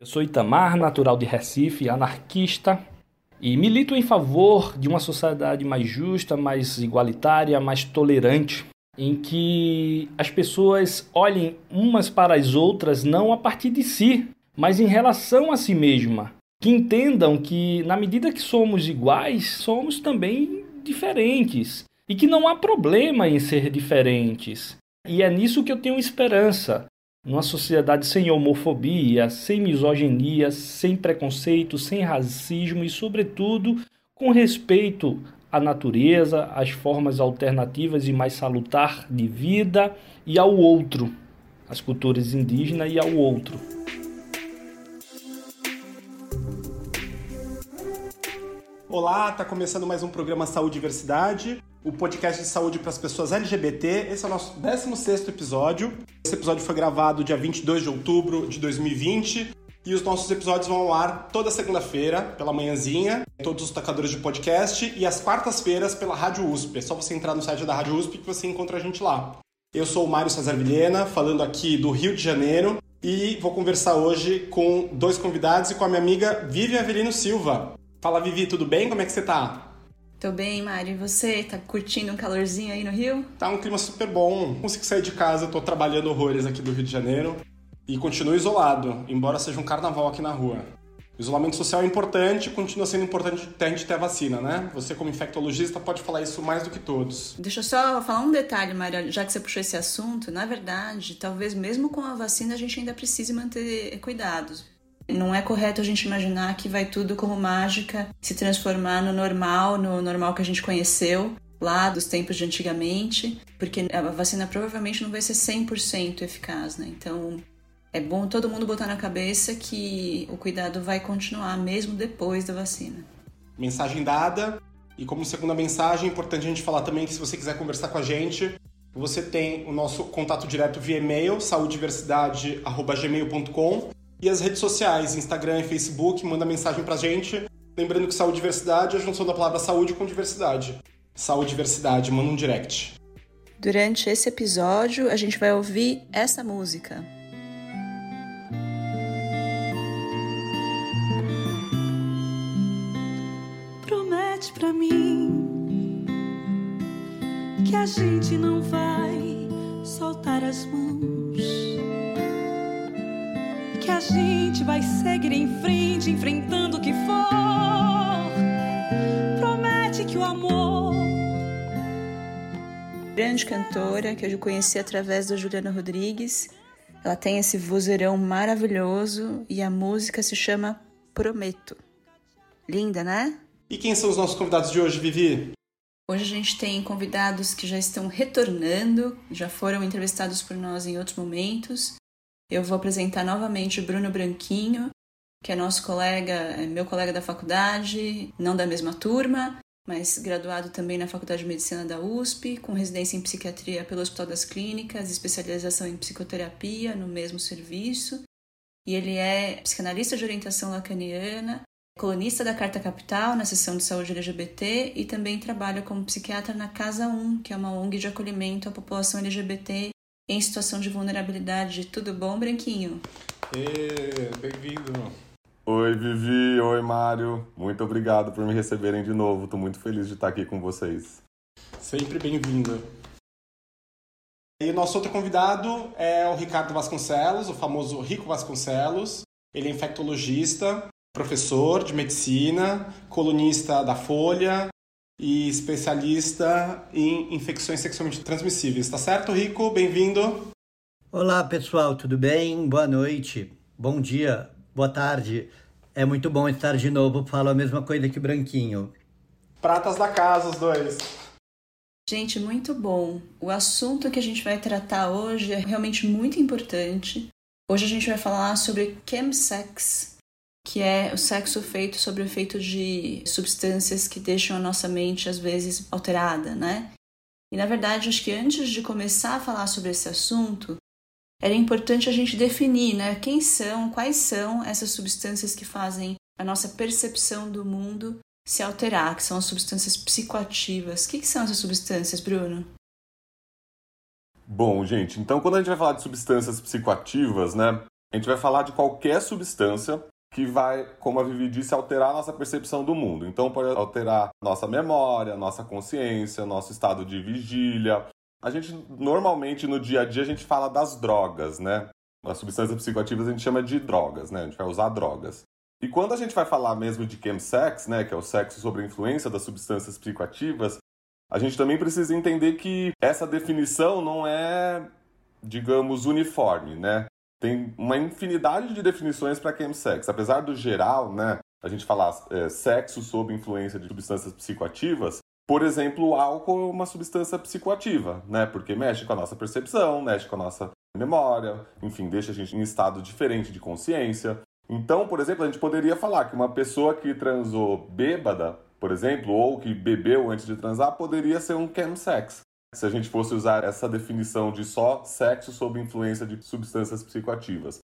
Eu sou Itamar, natural de Recife, anarquista, e milito em favor de uma sociedade mais justa, mais igualitária, mais tolerante, em que as pessoas olhem umas para as outras não a partir de si, mas em relação a si mesma. Que entendam que, na medida que somos iguais, somos também diferentes. E que não há problema em ser diferentes. E é nisso que eu tenho esperança. Numa sociedade sem homofobia, sem misoginia, sem preconceito, sem racismo e, sobretudo, com respeito à natureza, às formas alternativas e mais salutar de vida e ao outro, às culturas indígenas e ao outro. Olá, está começando mais um programa Saúde e Diversidade o podcast de saúde para as pessoas LGBT. Esse é o nosso 16 episódio. Esse episódio foi gravado dia 22 de outubro de 2020 e os nossos episódios vão ao ar toda segunda-feira, pela manhãzinha, em todos os tocadores de podcast e às quartas-feiras pela Rádio USP. É só você entrar no site da Rádio USP que você encontra a gente lá. Eu sou o Mário Cesar Vilhena, falando aqui do Rio de Janeiro e vou conversar hoje com dois convidados e com a minha amiga Vivi Avelino Silva. Fala Vivi, tudo bem? Como é que você tá? Tô bem, Mari. E você? Tá curtindo um calorzinho aí no Rio? Tá um clima super bom. Consigo sair de casa, tô trabalhando horrores aqui do Rio de Janeiro. E continuo isolado, embora seja um carnaval aqui na rua. O isolamento social é importante, continua sendo importante até a gente ter a vacina, né? Você, como infectologista, pode falar isso mais do que todos. Deixa eu só falar um detalhe, Maria, já que você puxou esse assunto. Na verdade, talvez mesmo com a vacina a gente ainda precise manter cuidados. Não é correto a gente imaginar que vai tudo como mágica se transformar no normal, no normal que a gente conheceu lá dos tempos de antigamente, porque a vacina provavelmente não vai ser 100% eficaz, né? Então, é bom todo mundo botar na cabeça que o cuidado vai continuar mesmo depois da vacina. Mensagem dada. E como segunda mensagem, é importante a gente falar também que se você quiser conversar com a gente, você tem o nosso contato direto via e-mail, saudiversidade.gmail.com e as redes sociais, Instagram e Facebook, manda mensagem pra gente. Lembrando que saúde e diversidade é a junção da palavra saúde com diversidade. Saúde e diversidade, manda um direct. Durante esse episódio, a gente vai ouvir essa música. Promete pra mim que a gente não vai soltar as mãos que a gente vai seguir em frente, enfrentando o que for. Promete que o amor. Grande cantora que eu conheci através da Juliana Rodrigues. Ela tem esse vozeirão maravilhoso e a música se chama Prometo. Linda, né? E quem são os nossos convidados de hoje, Vivi? Hoje a gente tem convidados que já estão retornando, já foram entrevistados por nós em outros momentos. Eu vou apresentar novamente o Bruno Branquinho, que é nosso colega, é meu colega da faculdade, não da mesma turma, mas graduado também na Faculdade de Medicina da USP, com residência em psiquiatria pelo Hospital das Clínicas, especialização em psicoterapia no mesmo serviço. E ele é psicanalista de orientação lacaniana, colunista da Carta Capital na seção de saúde LGBT e também trabalha como psiquiatra na Casa 1, que é uma ONG de acolhimento à população LGBT em situação de vulnerabilidade. Tudo bom, Branquinho? Bem-vindo. Oi, Vivi. Oi, Mário. Muito obrigado por me receberem de novo. Estou muito feliz de estar aqui com vocês. Sempre bem-vindo. E o nosso outro convidado é o Ricardo Vasconcelos, o famoso Rico Vasconcelos. Ele é infectologista, professor de medicina, colunista da Folha, e especialista em infecções sexualmente transmissíveis. Tá certo, Rico? Bem-vindo. Olá, pessoal, tudo bem? Boa noite, bom dia, boa tarde. É muito bom estar de novo. Falo a mesma coisa que o Branquinho. Pratas da casa, os dois. Gente, muito bom. O assunto que a gente vai tratar hoje é realmente muito importante. Hoje a gente vai falar sobre chemsex, que é o sexo feito sob o efeito de substâncias que deixam a nossa mente às vezes alterada, né? E na verdade, acho que antes de começar a falar sobre esse assunto, era importante a gente definir, né, quem são, quais são essas substâncias que fazem a nossa percepção do mundo se alterar, que são as substâncias psicoativas. O que, que são essas substâncias, Bruno? Bom, gente, então quando a gente vai falar de substâncias psicoativas, né, A gente vai falar de qualquer substância que vai, como a Vivi disse, alterar a nossa percepção do mundo. Então, pode alterar nossa memória, nossa consciência, nosso estado de vigília. A gente, normalmente, no dia a dia, a gente fala das drogas, né? As substâncias psicoativas a gente chama de drogas, né? A gente vai usar drogas. E quando a gente vai falar mesmo de chemsex, né, que é o sexo sob a influência das substâncias psicoativas, a gente também precisa entender que essa definição não é, digamos, uniforme, né? Tem uma infinidade de definições para chemsex. Apesar do geral, né, a gente falar é, sexo sob influência de substâncias psicoativas, por exemplo, o álcool é uma substância psicoativa, né? Porque mexe com a nossa percepção, mexe com a nossa memória, enfim, deixa a gente em estado diferente de consciência. Então, por exemplo, a gente poderia falar que uma pessoa que transou bêbada, por exemplo, ou que bebeu antes de transar, poderia ser um chemsex. Se a gente fosse usar essa definição de só sexo sob influência de substâncias psicoativas.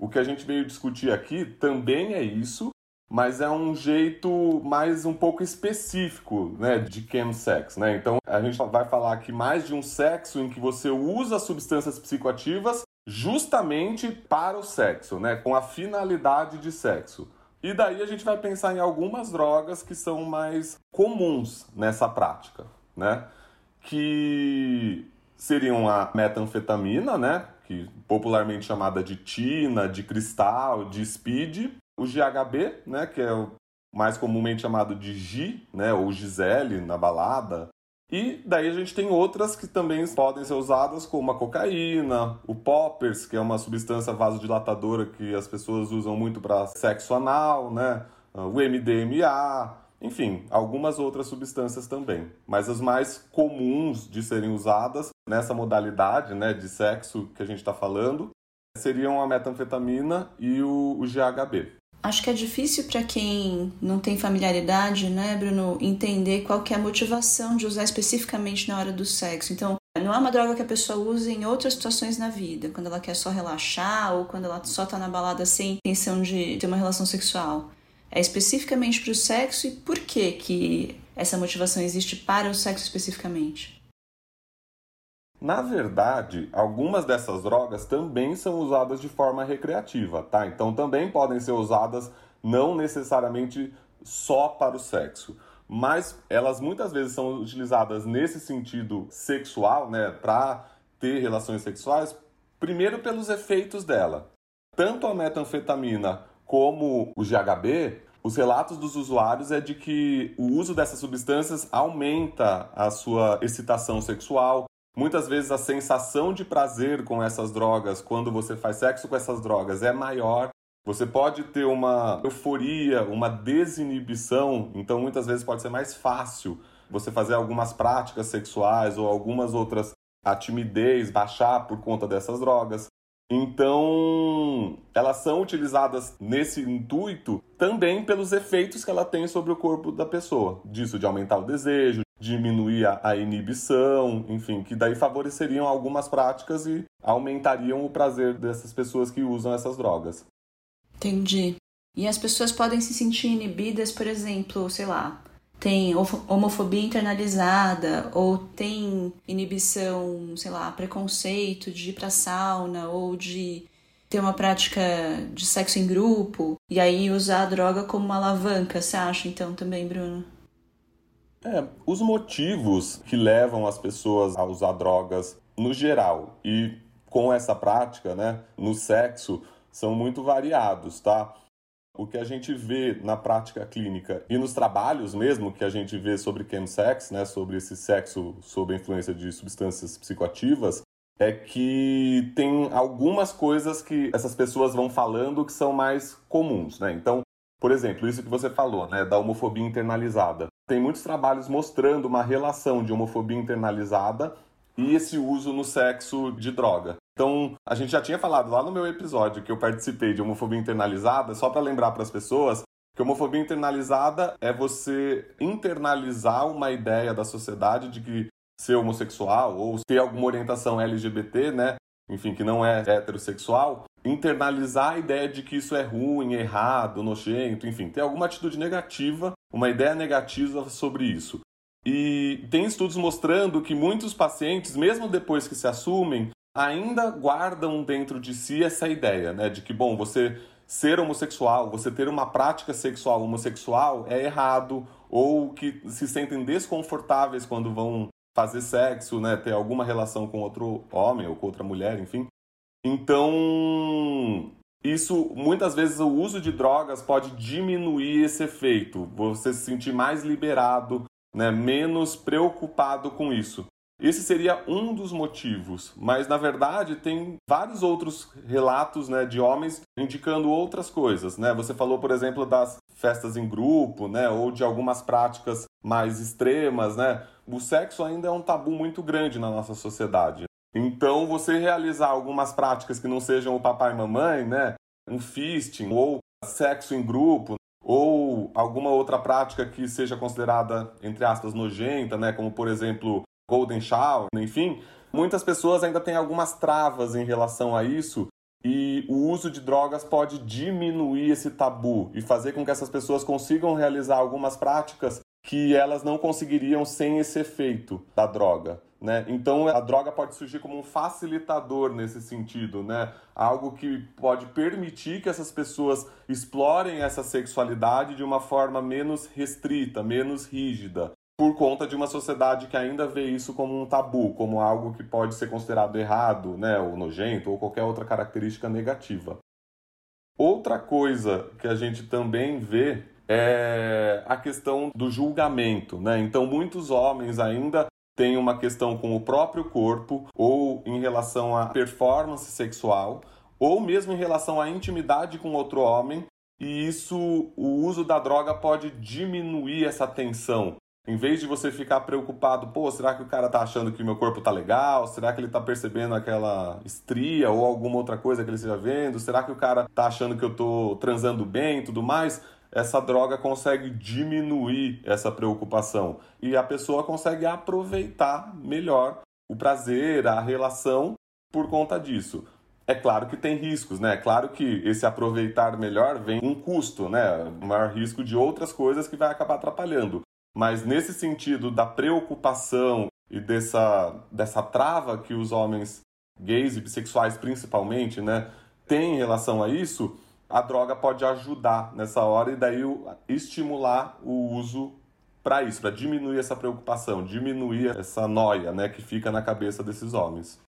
O que a gente veio discutir aqui também é isso, mas é um jeito mais um pouco específico, né, de chemsex, né? Então, a gente vai falar aqui mais de um sexo em que você usa substâncias psicoativas justamente para o sexo, né, com a finalidade de sexo. E daí a gente vai pensar em algumas drogas que são mais comuns nessa prática, né? Que seriam a metanfetamina, né, que popularmente chamada de tina, de cristal, de speed, o GHB, né, que é o mais comumente chamado de G, né, ou Gisele na balada, e daí a gente tem outras que também podem ser usadas, como a cocaína, o poppers, que é uma substância vasodilatadora que as pessoas usam muito para sexo anal, né? Ah, o MDMA, enfim, algumas outras substâncias também. Mas as mais comuns de serem usadas nessa modalidade né, de sexo que a gente está falando seriam a metanfetamina e o, o GHB. Acho que é difícil para quem não tem familiaridade, né, Bruno, entender qual que é a motivação de usar especificamente na hora do sexo. Então, não é uma droga que a pessoa usa em outras situações na vida, quando ela quer só relaxar ou quando ela só tá na balada sem intenção de ter uma relação sexual. É especificamente para o sexo e por que que essa motivação existe para o sexo especificamente? Na verdade, algumas dessas drogas também são usadas de forma recreativa, tá? Então também podem ser usadas não necessariamente só para o sexo, mas elas muitas vezes são utilizadas nesse sentido sexual, né, para ter relações sexuais, primeiro pelos efeitos dela. Tanto a metanfetamina como o GHB, os relatos dos usuários é de que o uso dessas substâncias aumenta a sua excitação sexual, Muitas vezes a sensação de prazer com essas drogas, quando você faz sexo com essas drogas, é maior. Você pode ter uma euforia, uma desinibição, então muitas vezes pode ser mais fácil você fazer algumas práticas sexuais ou algumas outras, a timidez baixar por conta dessas drogas. Então, elas são utilizadas nesse intuito também pelos efeitos que ela tem sobre o corpo da pessoa, disso de aumentar o desejo, diminuir a, inibição, enfim, que daí favoreceriam algumas práticas e aumentariam o prazer dessas pessoas que usam essas drogas. Entendi. E as pessoas podem se sentir inibidas, por exemplo, sei lá, tem homofobia internalizada ou tem inibição, sei lá, preconceito de ir pra sauna ou de ter uma prática de sexo em grupo e aí usar a droga como uma alavanca, você acha então também, Bruno? É, os motivos que levam as pessoas a usar drogas no geral e com essa prática, né, no sexo, são muito variados, tá? O que a gente vê na prática clínica e nos trabalhos mesmo que a gente vê sobre chemsex, né, sobre esse sexo sob a influência de substâncias psicoativas, é que tem algumas coisas que essas pessoas vão falando que são mais comuns, né? Então, por exemplo, isso que você falou, né, da homofobia internalizada. Tem muitos trabalhos mostrando uma relação de homofobia internalizada e esse uso no sexo de droga. Então, a gente já tinha falado lá no meu episódio que eu participei de homofobia internalizada, só para lembrar para as pessoas que homofobia internalizada é você internalizar uma ideia da sociedade de que ser homossexual ou ter alguma orientação LGBT, né, enfim, que não é heterossexual, internalizar a ideia de que isso é ruim, errado, nojento, enfim, ter alguma atitude negativa, uma ideia negativa sobre isso. E tem estudos mostrando que muitos pacientes, mesmo depois que se assumem, ainda guardam dentro de si essa ideia, né, de que bom, você ser homossexual, você ter uma prática sexual homossexual é errado ou que se sentem desconfortáveis quando vão fazer sexo, né, ter alguma relação com outro homem ou com outra mulher, enfim. Então, isso muitas vezes o uso de drogas pode diminuir esse efeito, você se sentir mais liberado, né, menos preocupado com isso. Esse seria um dos motivos, mas na verdade tem vários outros relatos né, de homens indicando outras coisas. Né? Você falou, por exemplo, das festas em grupo, né, ou de algumas práticas mais extremas. Né? O sexo ainda é um tabu muito grande na nossa sociedade. Então, você realizar algumas práticas que não sejam o papai e mamãe, né, um fisting ou sexo em grupo, ou alguma outra prática que seja considerada, entre aspas, nojenta, né, como por exemplo Golden Shower, enfim, muitas pessoas ainda têm algumas travas em relação a isso e o uso de drogas pode diminuir esse tabu e fazer com que essas pessoas consigam realizar algumas práticas que elas não conseguiriam sem esse efeito da droga. Né? Então a droga pode surgir como um facilitador nesse sentido, né? algo que pode permitir que essas pessoas explorem essa sexualidade de uma forma menos restrita, menos rígida por conta de uma sociedade que ainda vê isso como um tabu, como algo que pode ser considerado errado, né, ou nojento, ou qualquer outra característica negativa. Outra coisa que a gente também vê é a questão do julgamento, né? Então muitos homens ainda têm uma questão com o próprio corpo ou em relação à performance sexual, ou mesmo em relação à intimidade com outro homem, e isso o uso da droga pode diminuir essa tensão, em vez de você ficar preocupado, pô, será que o cara tá achando que meu corpo tá legal? Será que ele tá percebendo aquela estria ou alguma outra coisa que ele esteja vendo? Será que o cara tá achando que eu tô transando bem e tudo mais? Essa droga consegue diminuir essa preocupação e a pessoa consegue aproveitar melhor o prazer, a relação por conta disso. É claro que tem riscos, né? É claro que esse aproveitar melhor vem um custo, né? Maior risco de outras coisas que vai acabar atrapalhando. Mas nesse sentido da preocupação e dessa, dessa trava que os homens gays e bissexuais principalmente, né, têm em relação a isso, a droga pode ajudar nessa hora e daí estimular o uso para isso, para diminuir essa preocupação, diminuir essa noia, né, que fica na cabeça desses homens.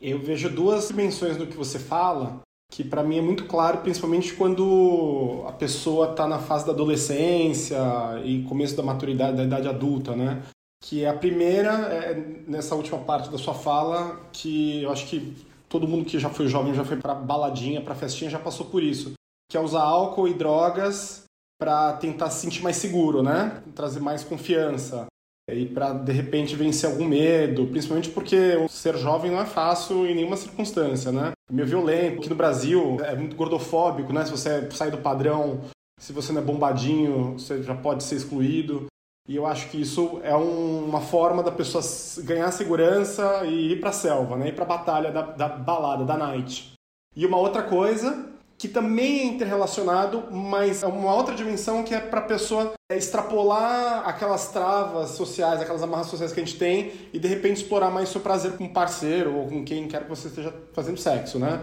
Eu vejo duas dimensões do que você fala que para mim é muito claro, principalmente quando a pessoa está na fase da adolescência e começo da maturidade, da idade adulta, né? Que é a primeira, é, nessa última parte da sua fala, que eu acho que todo mundo que já foi jovem, já foi para baladinha, para festinha, já passou por isso, que é usar álcool e drogas para tentar se sentir mais seguro, né? Trazer mais confiança e para de repente vencer algum medo, principalmente porque ser jovem não é fácil em nenhuma circunstância, né? É meio violento. Aqui no Brasil é muito gordofóbico, né? Se você sai do padrão, se você não é bombadinho, você já pode ser excluído. E eu acho que isso é um, uma forma da pessoa ganhar segurança e ir para a selva, né? Ir para a batalha da, da balada, da night. E uma outra coisa que também é interrelacionado, mas é uma outra dimensão que é para a pessoa extrapolar aquelas travas sociais, aquelas amarras sociais que a gente tem e de repente explorar mais seu prazer com um parceiro ou com quem quer que você esteja fazendo sexo, né?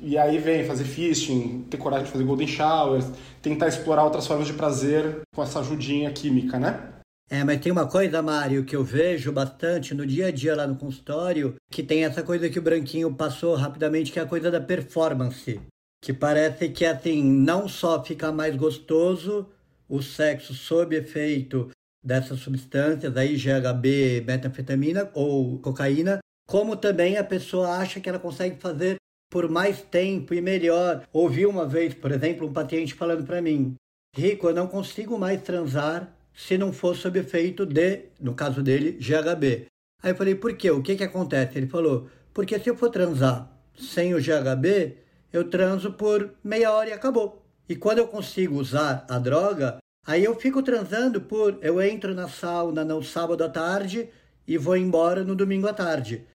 E aí vem fazer fisting, ter coragem de fazer golden showers, tentar explorar outras formas de prazer com essa ajudinha química, né? É, mas tem uma coisa, Mário, que eu vejo bastante no dia a dia lá no consultório, que tem essa coisa que o Branquinho passou rapidamente, que é a coisa da performance que parece que assim não só fica mais gostoso o sexo sob efeito dessas substâncias aí GHB, metanfetamina ou cocaína, como também a pessoa acha que ela consegue fazer por mais tempo e melhor. Ouvi uma vez, por exemplo, um paciente falando para mim: "Rico, eu não consigo mais transar se não for sob efeito de, no caso dele, GHB". Aí eu falei: "Por quê? O que que acontece?". Ele falou: "Porque se eu for transar sem o GHB, eu transo por meia hora e acabou. E quando eu consigo usar a droga, aí eu fico transando por. Eu entro na sauna no sábado à tarde e vou embora no domingo à tarde.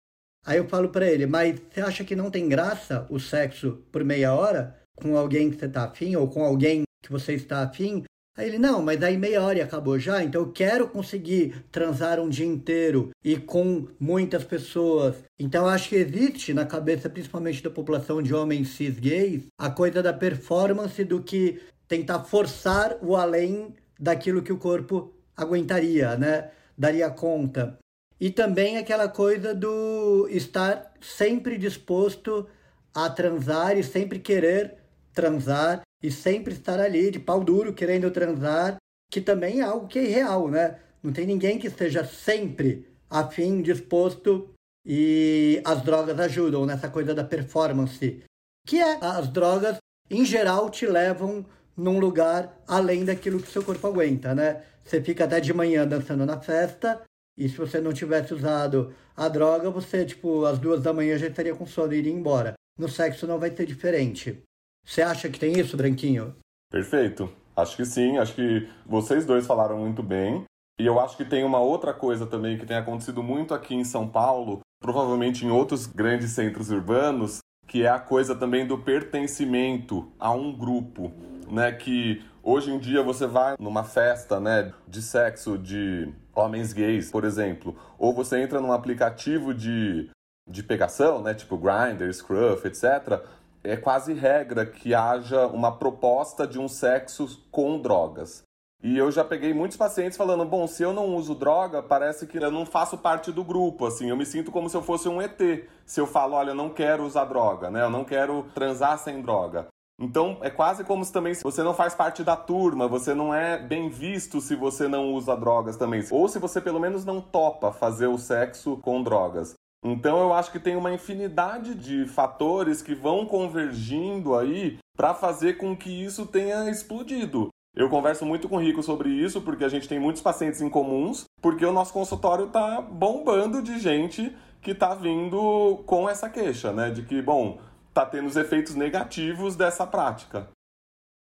Aí eu falo para ele, mas você acha que não tem graça o sexo por meia hora com alguém que você está afim ou com alguém que você está afim? Aí ele, não, mas aí meia hora e acabou já, então eu quero conseguir transar um dia inteiro e com muitas pessoas. Então acho que existe na cabeça, principalmente da população de homens cis gays, a coisa da performance do que tentar forçar o além daquilo que o corpo aguentaria, né? Daria conta. E também aquela coisa do estar sempre disposto a transar e sempre querer transar e sempre estar ali de pau duro querendo transar, que também é algo que é irreal, né? Não tem ninguém que esteja sempre afim, disposto e as drogas ajudam nessa coisa da performance, que é as drogas em geral te levam num lugar além daquilo que seu corpo aguenta, né? Você fica até de manhã dançando na festa e se você não tivesse usado a droga, você, tipo, às duas da manhã já estaria com sono e iria embora. No sexo não vai ser diferente. Você acha que tem isso, Branquinho? Perfeito. Acho que sim. Acho que vocês dois falaram muito bem. E eu acho que tem uma outra coisa também que tem acontecido muito aqui em São Paulo, provavelmente em outros grandes centros urbanos, que é a coisa também do pertencimento a um grupo, né? Que hoje em dia você vai numa festa, né, de sexo de homens gays, por exemplo, ou você entra num aplicativo de, de pegação, né, tipo Grindr, Scruff, etc é quase regra que haja uma proposta de um sexo com drogas. E eu já peguei muitos pacientes falando: bom, se eu não uso droga, parece que eu não faço parte do grupo, assim, eu me sinto como se eu fosse um ET. Se eu falo, olha, eu não quero usar droga, né? Eu não quero transar sem droga. Então é quase como se também você não faz parte da turma, você não é bem visto se você não usa drogas também. Ou se você pelo menos não topa fazer o sexo com drogas. Então eu acho que tem uma infinidade de fatores que vão convergindo aí para fazer com que isso tenha explodido. Eu converso muito com o Rico sobre isso, porque a gente tem muitos pacientes em comuns, porque o nosso consultório tá bombando de gente que tá vindo com essa queixa, né? De que, bom, tá tendo os efeitos negativos dessa prática.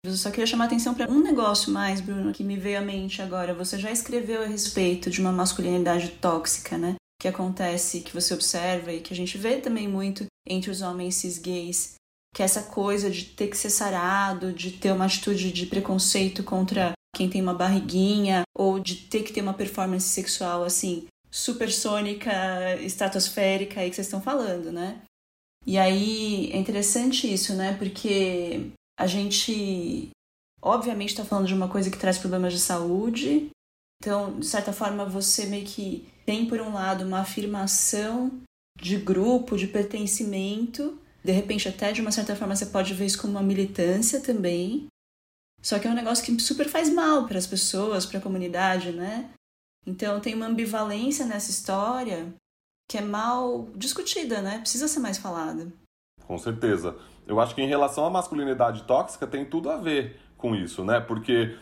Eu só queria chamar a atenção para um negócio mais, Bruno, que me veio à mente agora. Você já escreveu a respeito de uma masculinidade tóxica, né? Que acontece, que você observa e que a gente vê também muito entre os homens cis gays, que é essa coisa de ter que ser sarado, de ter uma atitude de preconceito contra quem tem uma barriguinha, ou de ter que ter uma performance sexual assim, supersônica, estratosférica aí que vocês estão falando, né? E aí é interessante isso, né? Porque a gente obviamente está falando de uma coisa que traz problemas de saúde, então, de certa forma, você meio que tem, por um lado, uma afirmação de grupo, de pertencimento, de repente, até de uma certa forma, você pode ver isso como uma militância também. Só que é um negócio que super faz mal para as pessoas, para a comunidade, né? Então, tem uma ambivalência nessa história que é mal discutida, né? Precisa ser mais falada. Com certeza. Eu acho que em relação à masculinidade tóxica tem tudo a ver com isso, né? Porque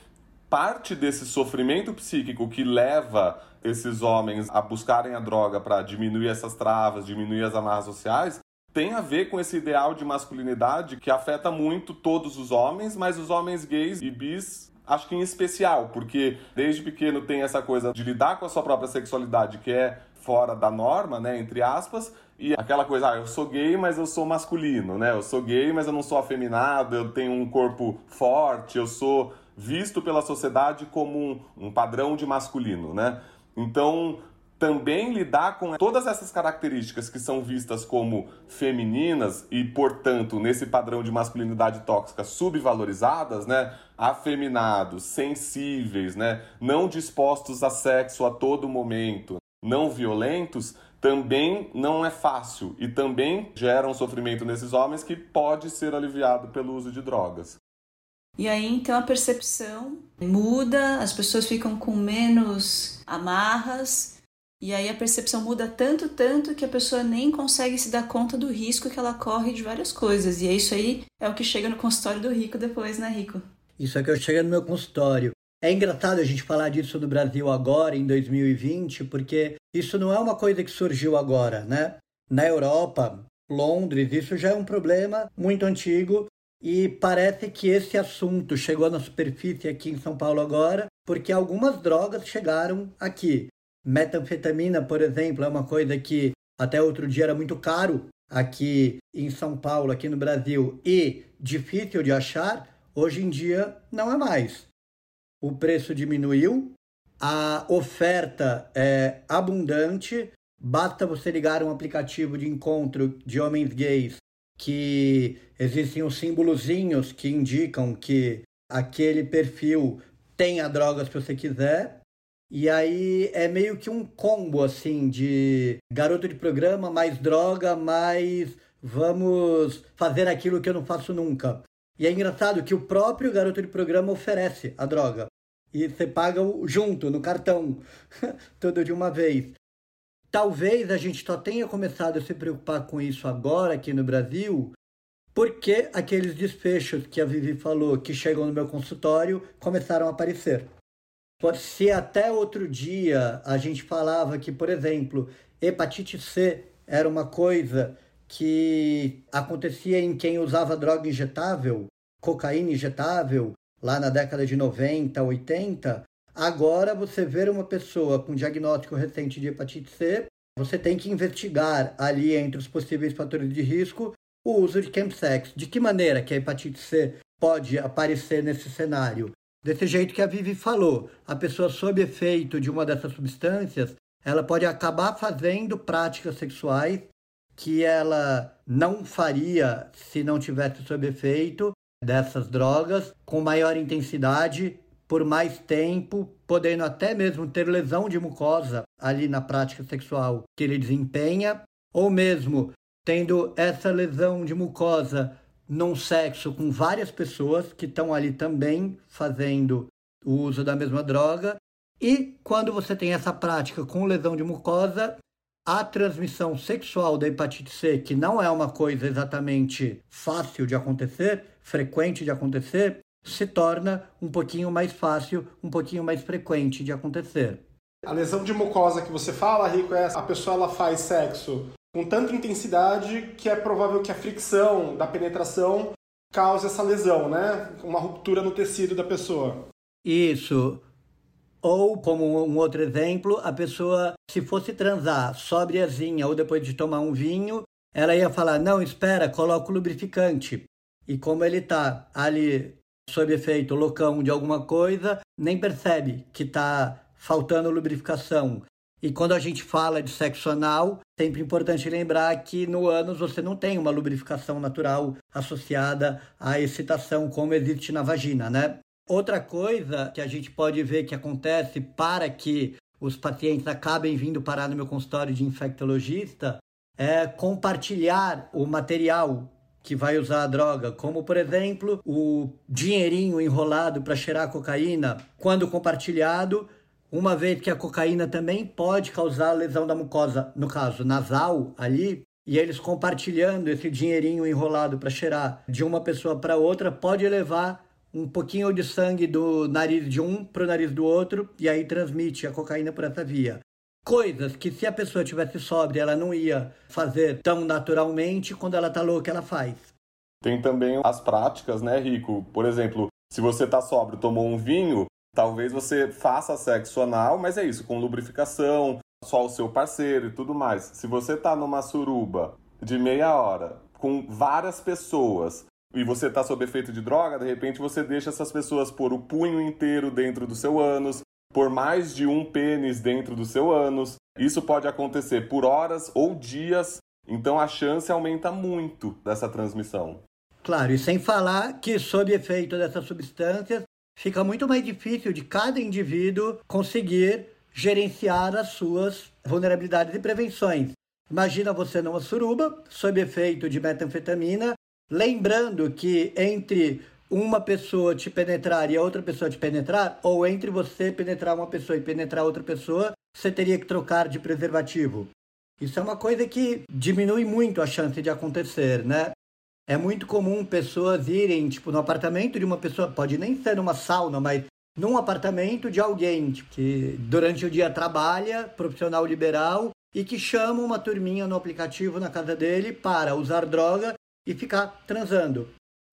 parte desse sofrimento psíquico que leva esses homens a buscarem a droga para diminuir essas travas, diminuir as amarras sociais, tem a ver com esse ideal de masculinidade que afeta muito todos os homens, mas os homens gays e bis acho que em especial, porque desde pequeno tem essa coisa de lidar com a sua própria sexualidade que é fora da norma, né, entre aspas, e aquela coisa, ah, eu sou gay, mas eu sou masculino, né? Eu sou gay, mas eu não sou afeminado, eu tenho um corpo forte, eu sou visto pela sociedade como um, um padrão de masculino, né? Então, também lidar com todas essas características que são vistas como femininas e, portanto, nesse padrão de masculinidade tóxica subvalorizadas, né? Afeminados, sensíveis, né? Não dispostos a sexo a todo momento, não violentos, também não é fácil e também gera um sofrimento nesses homens que pode ser aliviado pelo uso de drogas. E aí então a percepção muda, as pessoas ficam com menos amarras, e aí a percepção muda tanto, tanto que a pessoa nem consegue se dar conta do risco que ela corre de várias coisas. E é isso aí é o que chega no consultório do Rico depois, né, Rico? Isso é que eu chego no meu consultório. É engraçado a gente falar disso no Brasil agora, em 2020, porque isso não é uma coisa que surgiu agora, né? Na Europa, Londres, isso já é um problema muito antigo e parece que esse assunto chegou na superfície aqui em São Paulo agora, porque algumas drogas chegaram aqui. Metanfetamina, por exemplo, é uma coisa que até outro dia era muito caro aqui em São Paulo, aqui no Brasil, e difícil de achar, hoje em dia não é mais. o preço diminuiu, a oferta é abundante, basta você ligar um aplicativo de encontro de homens gays que existem os símbolozinhos que indicam que aquele perfil tem a droga se você quiser. E aí é meio que um combo assim de garoto de programa, mais droga, mais vamos fazer aquilo que eu não faço nunca. E é engraçado que o próprio garoto de programa oferece a droga. E você paga junto, no cartão, tudo de uma vez. Talvez a gente só tenha começado a se preocupar com isso agora aqui no Brasil, porque aqueles desfechos que a Vivi falou que chegam no meu consultório começaram a aparecer. Se até outro dia a gente falava que, por exemplo, hepatite C era uma coisa que acontecia em quem usava droga injetável, cocaína injetável, lá na década de 90, 80, Agora, você ver uma pessoa com diagnóstico recente de hepatite C, você tem que investigar ali entre os possíveis fatores de risco o uso de chemsex. De que maneira que a hepatite C pode aparecer nesse cenário? Desse jeito que a Vivi falou, a pessoa sob efeito de uma dessas substâncias, ela pode acabar fazendo práticas sexuais que ela não faria se não tivesse sob efeito dessas drogas com maior intensidade por mais tempo, podendo até mesmo ter lesão de mucosa ali na prática sexual que ele desempenha, ou mesmo tendo essa lesão de mucosa num sexo com várias pessoas que estão ali também fazendo o uso da mesma droga. E quando você tem essa prática com lesão de mucosa, a transmissão sexual da hepatite C, que não é uma coisa exatamente fácil de acontecer, frequente de acontecer, se torna um pouquinho mais fácil, um pouquinho mais frequente de acontecer. A lesão de mucosa que você fala, Rico, é a pessoa ela faz sexo com tanta intensidade que é provável que a fricção da penetração cause essa lesão, né? Uma ruptura no tecido da pessoa. Isso. Ou, como um outro exemplo, a pessoa, se fosse transar sobriazinha ou depois de tomar um vinho, ela ia falar: não, espera, coloca o lubrificante. E como ele está ali sob efeito loucão de alguma coisa, nem percebe que está faltando lubrificação. E quando a gente fala de sexo anal, sempre importante lembrar que no ânus você não tem uma lubrificação natural associada à excitação como existe na vagina, né? Outra coisa que a gente pode ver que acontece para que os pacientes acabem vindo parar no meu consultório de infectologista é compartilhar o material que vai usar a droga, como por exemplo o dinheirinho enrolado para cheirar cocaína, quando compartilhado, uma vez que a cocaína também pode causar lesão da mucosa, no caso nasal ali, e eles compartilhando esse dinheirinho enrolado para cheirar de uma pessoa para outra pode levar um pouquinho de sangue do nariz de um para o nariz do outro e aí transmite a cocaína por essa via coisas que se a pessoa tivesse sóbria ela não ia fazer tão naturalmente, quando ela tá louca ela faz. Tem também as práticas, né, Rico? Por exemplo, se você tá sóbrio, tomou um vinho, talvez você faça sexo anal, mas é isso, com lubrificação, só o seu parceiro e tudo mais. Se você tá numa suruba de meia hora com várias pessoas e você tá sob efeito de droga, de repente você deixa essas pessoas pôr o punho inteiro dentro do seu ânus, por mais de um pênis dentro do seu ânus. Isso pode acontecer por horas ou dias, então a chance aumenta muito dessa transmissão. Claro, e sem falar que, sob efeito dessas substâncias, fica muito mais difícil de cada indivíduo conseguir gerenciar as suas vulnerabilidades e prevenções. Imagina você numa suruba, sob efeito de metanfetamina, lembrando que entre uma pessoa te penetrar e a outra pessoa te penetrar, ou entre você penetrar uma pessoa e penetrar outra pessoa, você teria que trocar de preservativo. Isso é uma coisa que diminui muito a chance de acontecer, né? É muito comum pessoas irem, tipo, no apartamento de uma pessoa, pode nem ser numa sauna, mas num apartamento de alguém tipo, que durante o dia trabalha, profissional liberal, e que chama uma turminha no aplicativo na casa dele para usar droga e ficar transando.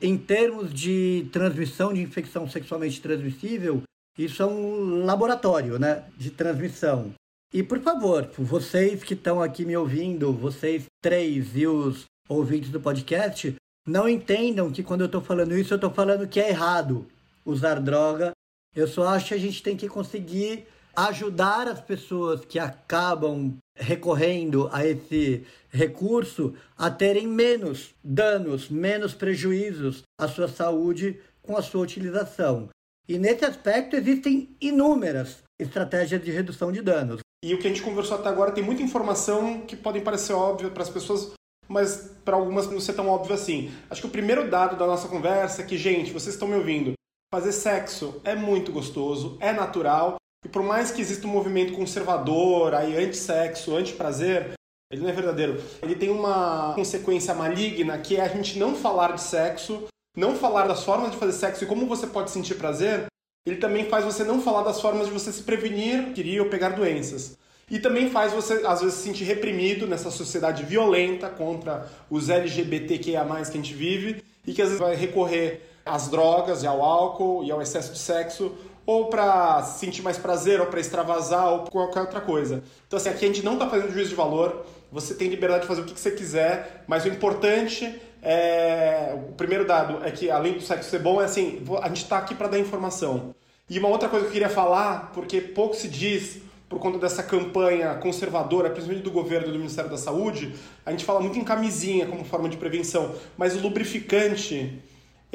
Em termos de transmissão de infecção sexualmente transmissível, isso é um laboratório né, de transmissão. E por favor, vocês que estão aqui me ouvindo, vocês três e os ouvintes do podcast, não entendam que quando eu estou falando isso, eu estou falando que é errado usar droga Eu só acho que a gente tem que conseguir ajudar as pessoas que acabam recorrendo a esse recurso a terem menos danos, menos prejuízos à sua saúde com a sua utilização. E nesse aspecto existem inúmeras estratégias de redução de danos. E o que a gente conversou até agora tem muita informação que podem parecer óbvia para as pessoas, mas para algumas não ser tão óbvio assim. Acho que o primeiro dado da nossa conversa é que, gente, vocês estão me ouvindo, fazer sexo é muito gostoso, é natural, e por mais que exista um movimento conservador, aí anti-sexo, anti-prazer, ele não é verdadeiro. Ele tem uma consequência maligna que é a gente não falar de sexo, não falar das formas de fazer sexo e como você pode sentir prazer. Ele também faz você não falar das formas de você se prevenir, querer ou pegar doenças. E também faz você, às vezes, se sentir reprimido nessa sociedade violenta contra os LGBTQIA, que a gente vive, e que às vezes vai recorrer às drogas e ao álcool e ao excesso de sexo, ou para sentir mais prazer, ou para extravasar, ou qualquer outra coisa. Então, assim, aqui a gente não está fazendo juízo de valor, você tem liberdade de fazer o que você quiser, mas o importante é. O primeiro dado é que, além do sexo ser bom, é assim: a gente está aqui para dar informação. E uma outra coisa que eu queria falar, porque pouco se diz por conta dessa campanha conservadora, principalmente do governo e do Ministério da Saúde, a gente fala muito em camisinha como forma de prevenção, mas o lubrificante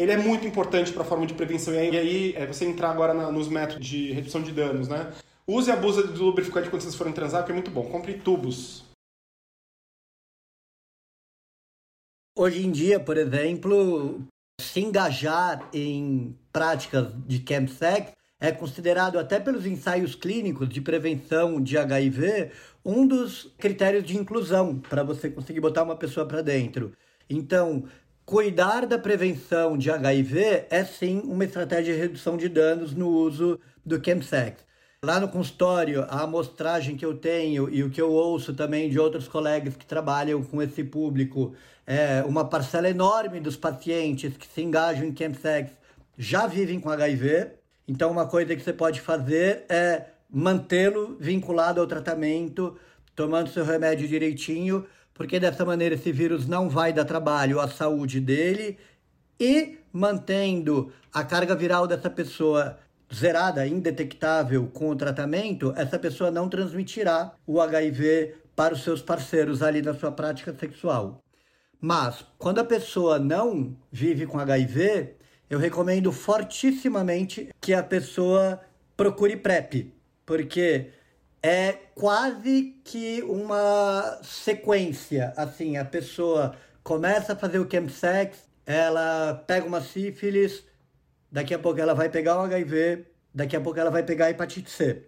ele é muito importante para a forma de prevenção. E aí, é você entrar agora na, nos métodos de redução de danos, né? Use e abuse do lubrificante quando vocês forem transar, que é muito bom. Compre tubos. Hoje em dia, por exemplo, se engajar em práticas de chemsex é considerado até pelos ensaios clínicos de prevenção de HIV um dos critérios de inclusão para você conseguir botar uma pessoa para dentro. Então, cuidar da prevenção de HIV é sim uma estratégia de redução de danos no uso do chemsex. Lá no consultório, a amostragem que eu tenho e o que eu ouço também de outros colegas que trabalham com esse público, é uma parcela enorme dos pacientes que se engajam em chemsex já vivem com HIV, então, uma coisa que você pode fazer é mantê-lo vinculado ao tratamento, tomando seu remédio direitinho, porque dessa maneira esse vírus não vai dar trabalho à saúde dele e mantendo a carga viral dessa pessoa zerada, indetectável com o tratamento, essa pessoa não transmitirá o HIV para os seus parceiros ali na sua prática sexual. Mas quando a pessoa não vive com HIV, eu recomendo fortissimamente que a pessoa procure PrEP, porque é quase que uma sequência. Assim, a pessoa começa a fazer o chemsex, ela pega uma sífilis, daqui a pouco ela vai pegar o HIV, daqui a pouco ela vai pegar a hepatite C.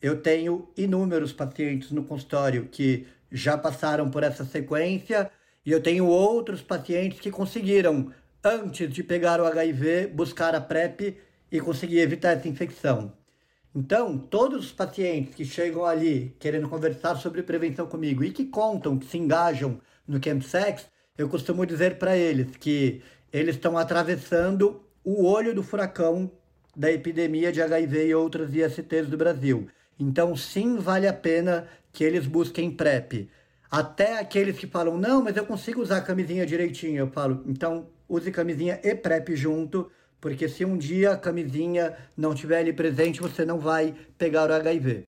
Eu tenho inúmeros pacientes no consultório que já passaram por essa sequência e eu tenho outros pacientes que conseguiram antes de pegar o HIV, buscar a PrEP e conseguir evitar essa infecção. Então, todos os pacientes que chegam ali querendo conversar sobre prevenção comigo e que contam, que se engajam no CampSex, eu costumo dizer para eles que eles estão atravessando o olho do furacão da epidemia de HIV e outras ISTs do Brasil. Então, sim, vale a pena que eles busquem PrEP. Até aqueles que falam, não, mas eu consigo usar a camisinha direitinho. Eu falo, então use camisinha e PrEP junto, porque se um dia a camisinha não estiver ali presente, você não vai pegar o HIV.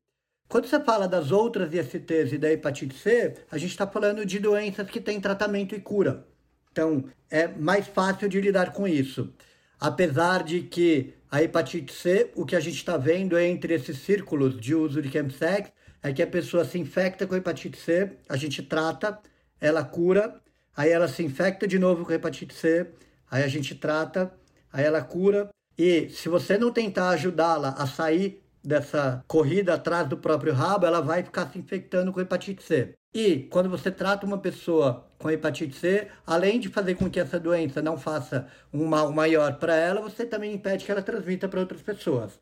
Quando você fala das outras ISTs e da hepatite C, a gente está falando de doenças que têm tratamento e cura. Então, é mais fácil de lidar com isso. Apesar de que a hepatite C, o que a gente está vendo entre esses círculos de uso de chemsex é que a pessoa se infecta com hepatite C, a gente trata, ela cura, aí ela se infecta de novo com hepatite C, aí a gente trata, aí ela cura. E se você não tentar ajudá-la a sair dessa corrida atrás do próprio rabo, ela vai ficar se infectando com hepatite C. E quando você trata uma pessoa com hepatite C, além de fazer com que essa doença não faça um mal maior para ela, você também impede que ela transmita para outras pessoas.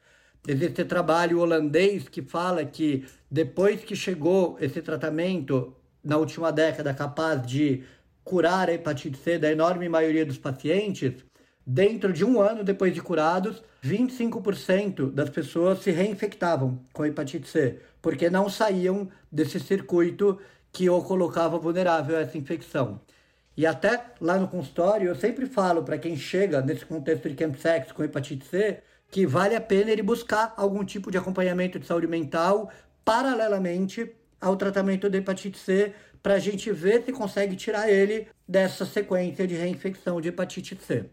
Existe trabalho holandês que fala que depois que chegou esse tratamento na última década capaz de curar a hepatite C da enorme maioria dos pacientes, dentro de um ano depois de curados, 25% das pessoas se reinfectavam com hepatite C, porque não saíam desse circuito que o colocava vulnerável a essa infecção. E até lá no consultório, eu sempre falo para quem chega nesse contexto de chemsex com hepatite C, que vale a pena ele buscar algum tipo de acompanhamento de saúde mental paralelamente ao tratamento da hepatite C, para a gente ver se consegue tirar ele dessa sequência de reinfecção de hepatite C.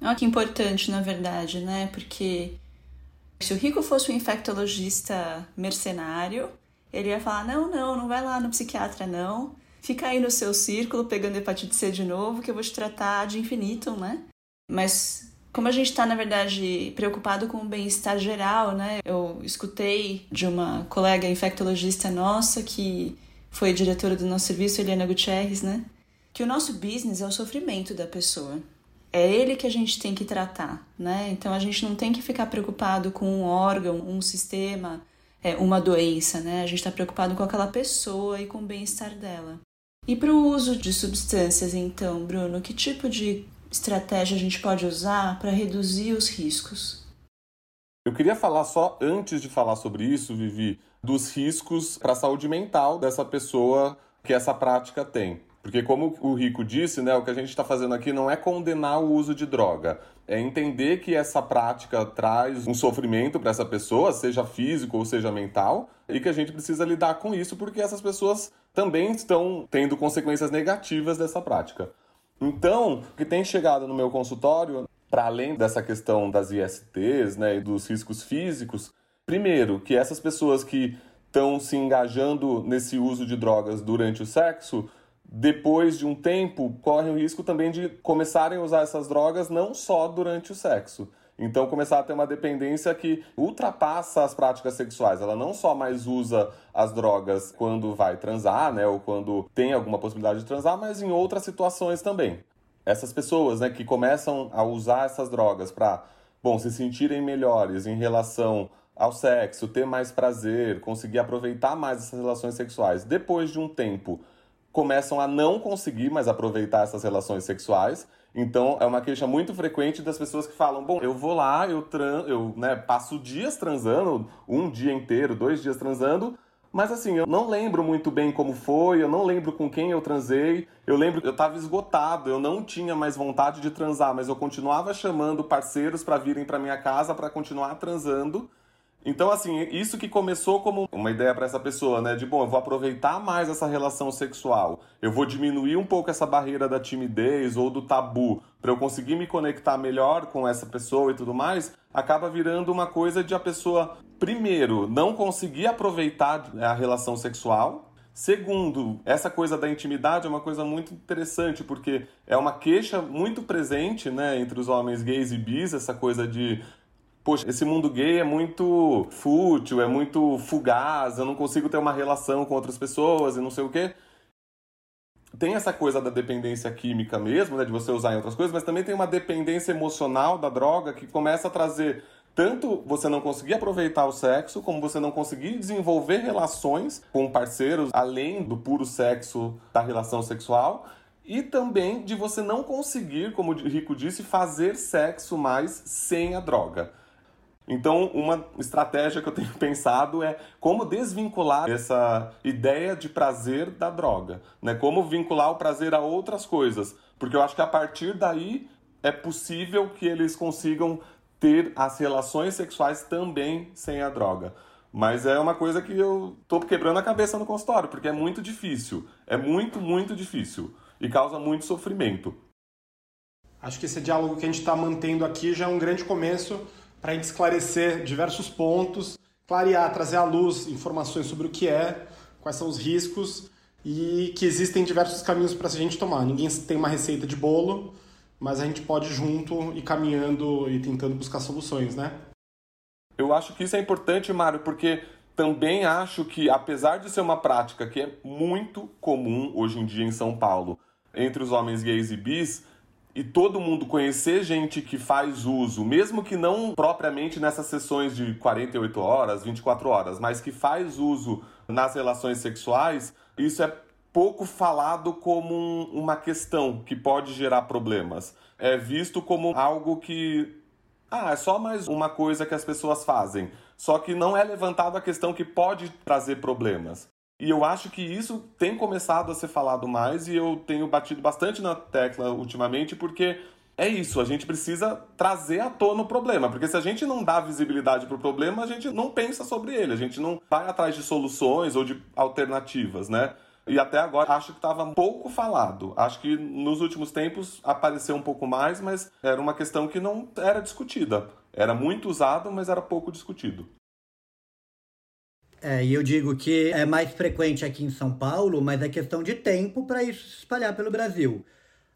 Olha que importante, na verdade, né? Porque se o Rico fosse um infectologista mercenário, ele ia falar: não, não, não vai lá no psiquiatra, não. Fica aí no seu círculo pegando hepatite C de novo, que eu vou te tratar de infinito, né? Mas como a gente está, na verdade, preocupado com o bem-estar geral, né? Eu escutei de uma colega infectologista nossa, que foi diretora do nosso serviço, Eliana Gutierrez, né? Que o nosso business é o sofrimento da pessoa. É ele que a gente tem que tratar, né? Então a gente não tem que ficar preocupado com um órgão, um sistema, é, uma doença, né? A gente está preocupado com aquela pessoa e com o bem-estar dela. E para o uso de substâncias, então, Bruno, que tipo de estratégia a gente pode usar para reduzir os riscos? Eu queria falar só, antes de falar sobre isso, Vivi, dos riscos para a saúde mental dessa pessoa que essa prática tem. Porque, como o Rico disse, né, o que a gente está fazendo aqui não é condenar o uso de droga, é entender que essa prática traz um sofrimento para essa pessoa, seja físico ou seja mental, e que a gente precisa lidar com isso porque essas pessoas também estão tendo consequências negativas dessa prática. Então, o que tem chegado no meu consultório, para além dessa questão das ISTs né, e dos riscos físicos, primeiro, que essas pessoas que estão se engajando nesse uso de drogas durante o sexo, depois de um tempo, correm o risco também de começarem a usar essas drogas não só durante o sexo. Então, começar a ter uma dependência que ultrapassa as práticas sexuais. Ela não só mais usa as drogas quando vai transar, né, ou quando tem alguma possibilidade de transar, mas em outras situações também. Essas pessoas, né, que começam a usar essas drogas para, bom, se sentirem melhores em relação ao sexo, ter mais prazer, conseguir aproveitar mais essas relações sexuais, depois de um tempo, começam a não conseguir mais aproveitar essas relações sexuais então, é uma queixa muito frequente das pessoas que falam: bom, eu vou lá, eu, tran eu né, passo dias transando, um dia inteiro, dois dias transando, mas assim, eu não lembro muito bem como foi, eu não lembro com quem eu transei. Eu lembro que eu estava esgotado, eu não tinha mais vontade de transar, mas eu continuava chamando parceiros para virem para minha casa para continuar transando. Então, assim, isso que começou como uma ideia para essa pessoa, né? De, bom, eu vou aproveitar mais essa relação sexual, eu vou diminuir um pouco essa barreira da timidez ou do tabu para eu conseguir me conectar melhor com essa pessoa e tudo mais, acaba virando uma coisa de a pessoa, primeiro, não conseguir aproveitar a relação sexual, Segundo, essa coisa da intimidade é uma coisa muito interessante, porque é uma queixa muito presente né, entre os homens gays e bis, essa coisa de poxa, esse mundo gay é muito fútil, é muito fugaz, eu não consigo ter uma relação com outras pessoas e não sei o quê. Tem essa coisa da dependência química mesmo, né, de você usar em outras coisas, mas também tem uma dependência emocional da droga que começa a trazer tanto você não conseguir aproveitar o sexo, como você não conseguir desenvolver relações com parceiros além do puro sexo da relação sexual, e também de você não conseguir, como o Rico disse, fazer sexo mais sem a droga. Então, uma estratégia que eu tenho pensado é como desvincular essa ideia de prazer da droga, né? Como vincular o prazer a outras coisas, porque eu acho que a partir daí é possível que eles consigam ter as relações sexuais também sem a droga. Mas é uma coisa que eu tô quebrando a cabeça no consultório, porque é muito difícil. É muito, muito difícil. E causa muito sofrimento. Acho que esse diálogo que a gente está mantendo aqui já é um grande começo para a gente esclarecer diversos pontos, clarear, trazer à luz informações sobre o que é, quais são os riscos e que existem diversos caminhos para a gente tomar. Ninguém tem uma receita de bolo, mas a gente pode junto ir caminhando e tentando buscar soluções, né? Eu acho que isso é importante, Mário, porque também acho que, apesar de ser uma prática que é muito comum hoje em dia em São Paulo entre os homens gays e bis, e todo mundo conhecer gente que faz uso, mesmo que não propriamente nessas sessões de 48 horas, 24 horas, mas que faz uso nas relações sexuais, isso é pouco falado como um, uma questão que pode gerar problemas. É visto como algo que ah, é só mais uma coisa que as pessoas fazem. Só que não é levantado a questão que pode trazer problemas. E eu acho que isso tem começado a ser falado mais e eu tenho batido bastante na tecla ultimamente porque é isso, a gente precisa trazer à tona o problema, porque se a gente não dá visibilidade para o problema, a gente não pensa sobre ele, a gente não vai atrás de soluções ou de alternativas, né? E até agora acho que estava pouco falado. Acho que nos últimos tempos apareceu um pouco mais, mas era uma questão que não era discutida. Era muito usado, mas era pouco discutido. É, e eu digo que é mais frequente aqui em São Paulo, mas é questão de tempo para isso se espalhar pelo Brasil.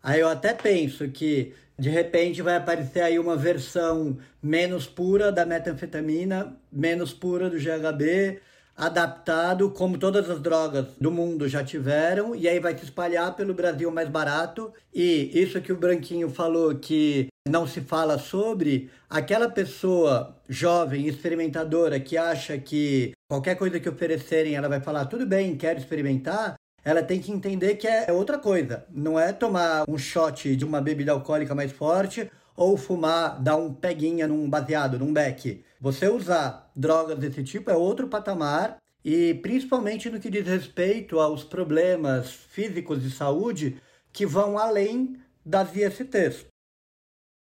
Aí eu até penso que de repente vai aparecer aí uma versão menos pura da metanfetamina, menos pura do GHB, adaptado como todas as drogas do mundo já tiveram, e aí vai se espalhar pelo Brasil mais barato. E isso que o Branquinho falou que não se fala sobre, aquela pessoa jovem, experimentadora, que acha que qualquer coisa que oferecerem ela vai falar, tudo bem, quero experimentar, ela tem que entender que é outra coisa. Não é tomar um shot de uma bebida alcoólica mais forte ou fumar, dar um peguinha num baseado, num beck. Você usar drogas desse tipo é outro patamar e principalmente no que diz respeito aos problemas físicos de saúde que vão além das ISTs.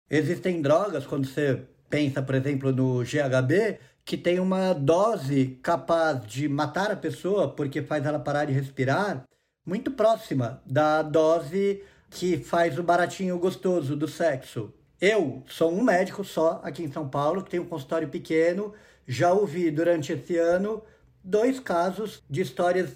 Existem drogas, quando você pensa, por exemplo, no GHB, que tem uma dose capaz de matar a pessoa porque faz ela parar de respirar, muito próxima da dose que faz o baratinho gostoso do sexo. Eu sou um médico só aqui em São Paulo, que tem um consultório pequeno. Já ouvi durante esse ano dois casos de histórias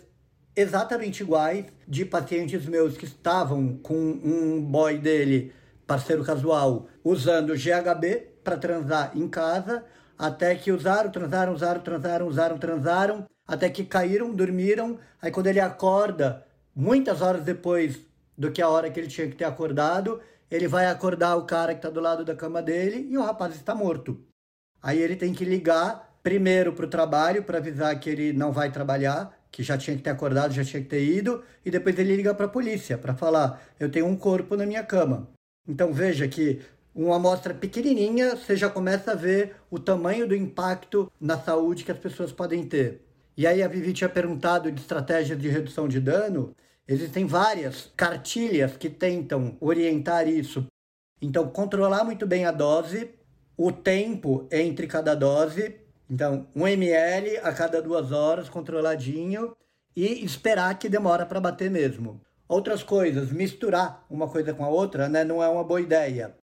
exatamente iguais de pacientes meus que estavam com um boy dele, parceiro casual, usando GHB para transar em casa, até que usaram, transaram, usaram, transaram, usaram, transaram, até que caíram, dormiram. Aí quando ele acorda, muitas horas depois do que a hora que ele tinha que ter acordado, ele vai acordar o cara que está do lado da cama dele e o rapaz está morto. Aí ele tem que ligar primeiro para o trabalho para avisar que ele não vai trabalhar, que já tinha que ter acordado, já tinha que ter ido, e depois ele liga para a polícia para falar: eu tenho um corpo na minha cama. Então veja que uma amostra pequenininha, você já começa a ver o tamanho do impacto na saúde que as pessoas podem ter. E aí a Vivi tinha perguntado de estratégias de redução de dano. Existem várias cartilhas que tentam orientar isso. Então, controlar muito bem a dose, o tempo entre cada dose. Então, 1 ml a cada duas horas, controladinho, e esperar que demora para bater mesmo. Outras coisas, misturar uma coisa com a outra, né, não é uma boa ideia.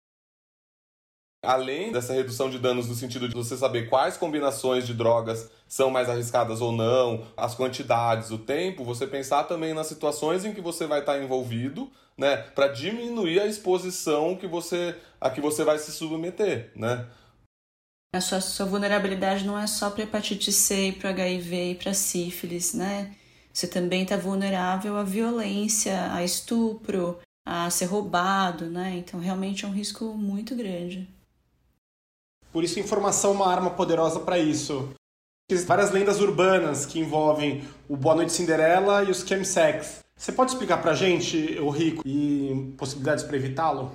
Além dessa redução de danos no sentido de você saber quais combinações de drogas são mais arriscadas ou não, as quantidades, o tempo, você pensar também nas situações em que você vai estar envolvido, né, para diminuir a exposição que você a que você vai se submeter, né? A sua, sua vulnerabilidade não é só para hepatite C, para HIV e para sífilis, né? Você também está vulnerável à violência, a estupro, a ser roubado, né? Então realmente é um risco muito grande. Por isso, informação é uma arma poderosa para isso. Existem várias lendas urbanas que envolvem o Boa Noite Cinderela e os chemsex. Você pode explicar pra gente, o Rico, e possibilidades para evitá-lo?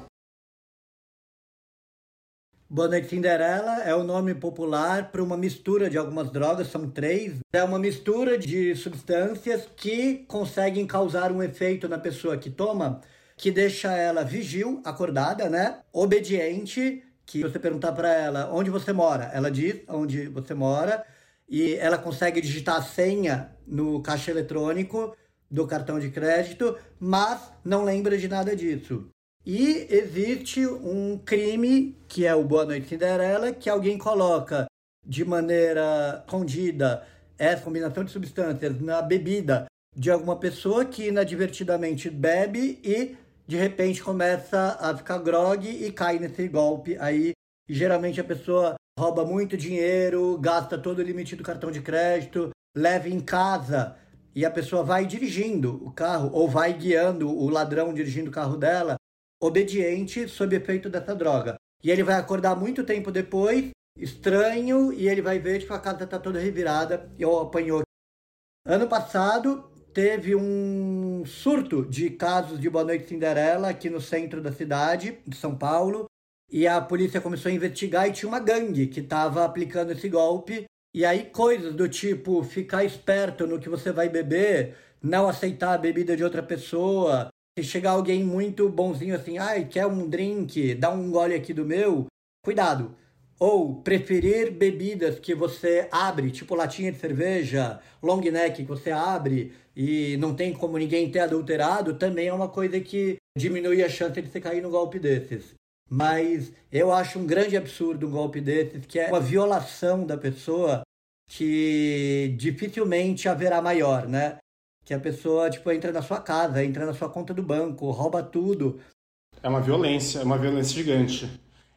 Boa Noite Cinderela é o nome popular para uma mistura de algumas drogas, são três. É uma mistura de substâncias que conseguem causar um efeito na pessoa que toma, que deixa ela vigil, acordada, né? Obediente que você perguntar para ela onde você mora, ela diz onde você mora e ela consegue digitar a senha no caixa eletrônico do cartão de crédito, mas não lembra de nada disso. E existe um crime, que é o Boa Noite Cinderela, que alguém coloca de maneira escondida essa combinação de substâncias na bebida de alguma pessoa que inadvertidamente bebe e de repente começa a ficar grog e cai nesse golpe aí. E geralmente a pessoa rouba muito dinheiro, gasta todo o limite do cartão de crédito, leva em casa e a pessoa vai dirigindo o carro ou vai guiando o ladrão dirigindo o carro dela, obediente sob efeito dessa droga. E ele vai acordar muito tempo depois, estranho, e ele vai ver que tipo, a casa está toda revirada e apanhou. Ano passado, teve um surto de casos de Boa Noite Cinderela aqui no centro da cidade, de São Paulo. E a polícia começou a investigar e tinha uma gangue que estava aplicando esse golpe. E aí, coisas do tipo ficar esperto no que você vai beber, não aceitar a bebida de outra pessoa, Se chegar alguém muito bonzinho assim, ai, quer um drink, dá um gole aqui do meu, cuidado. Ou preferir bebidas que você abre, tipo latinha de cerveja, long neck que você abre e não tem como ninguém ter adulterado, também é uma coisa que diminui a chance de você cair no golpe desses. Mas eu acho um grande absurdo um golpe desses, que é uma violação da pessoa que dificilmente haverá maior, né? Que a pessoa, tipo, entra na sua casa, entra na sua conta do banco, rouba tudo. É uma violência, é uma violência gigante.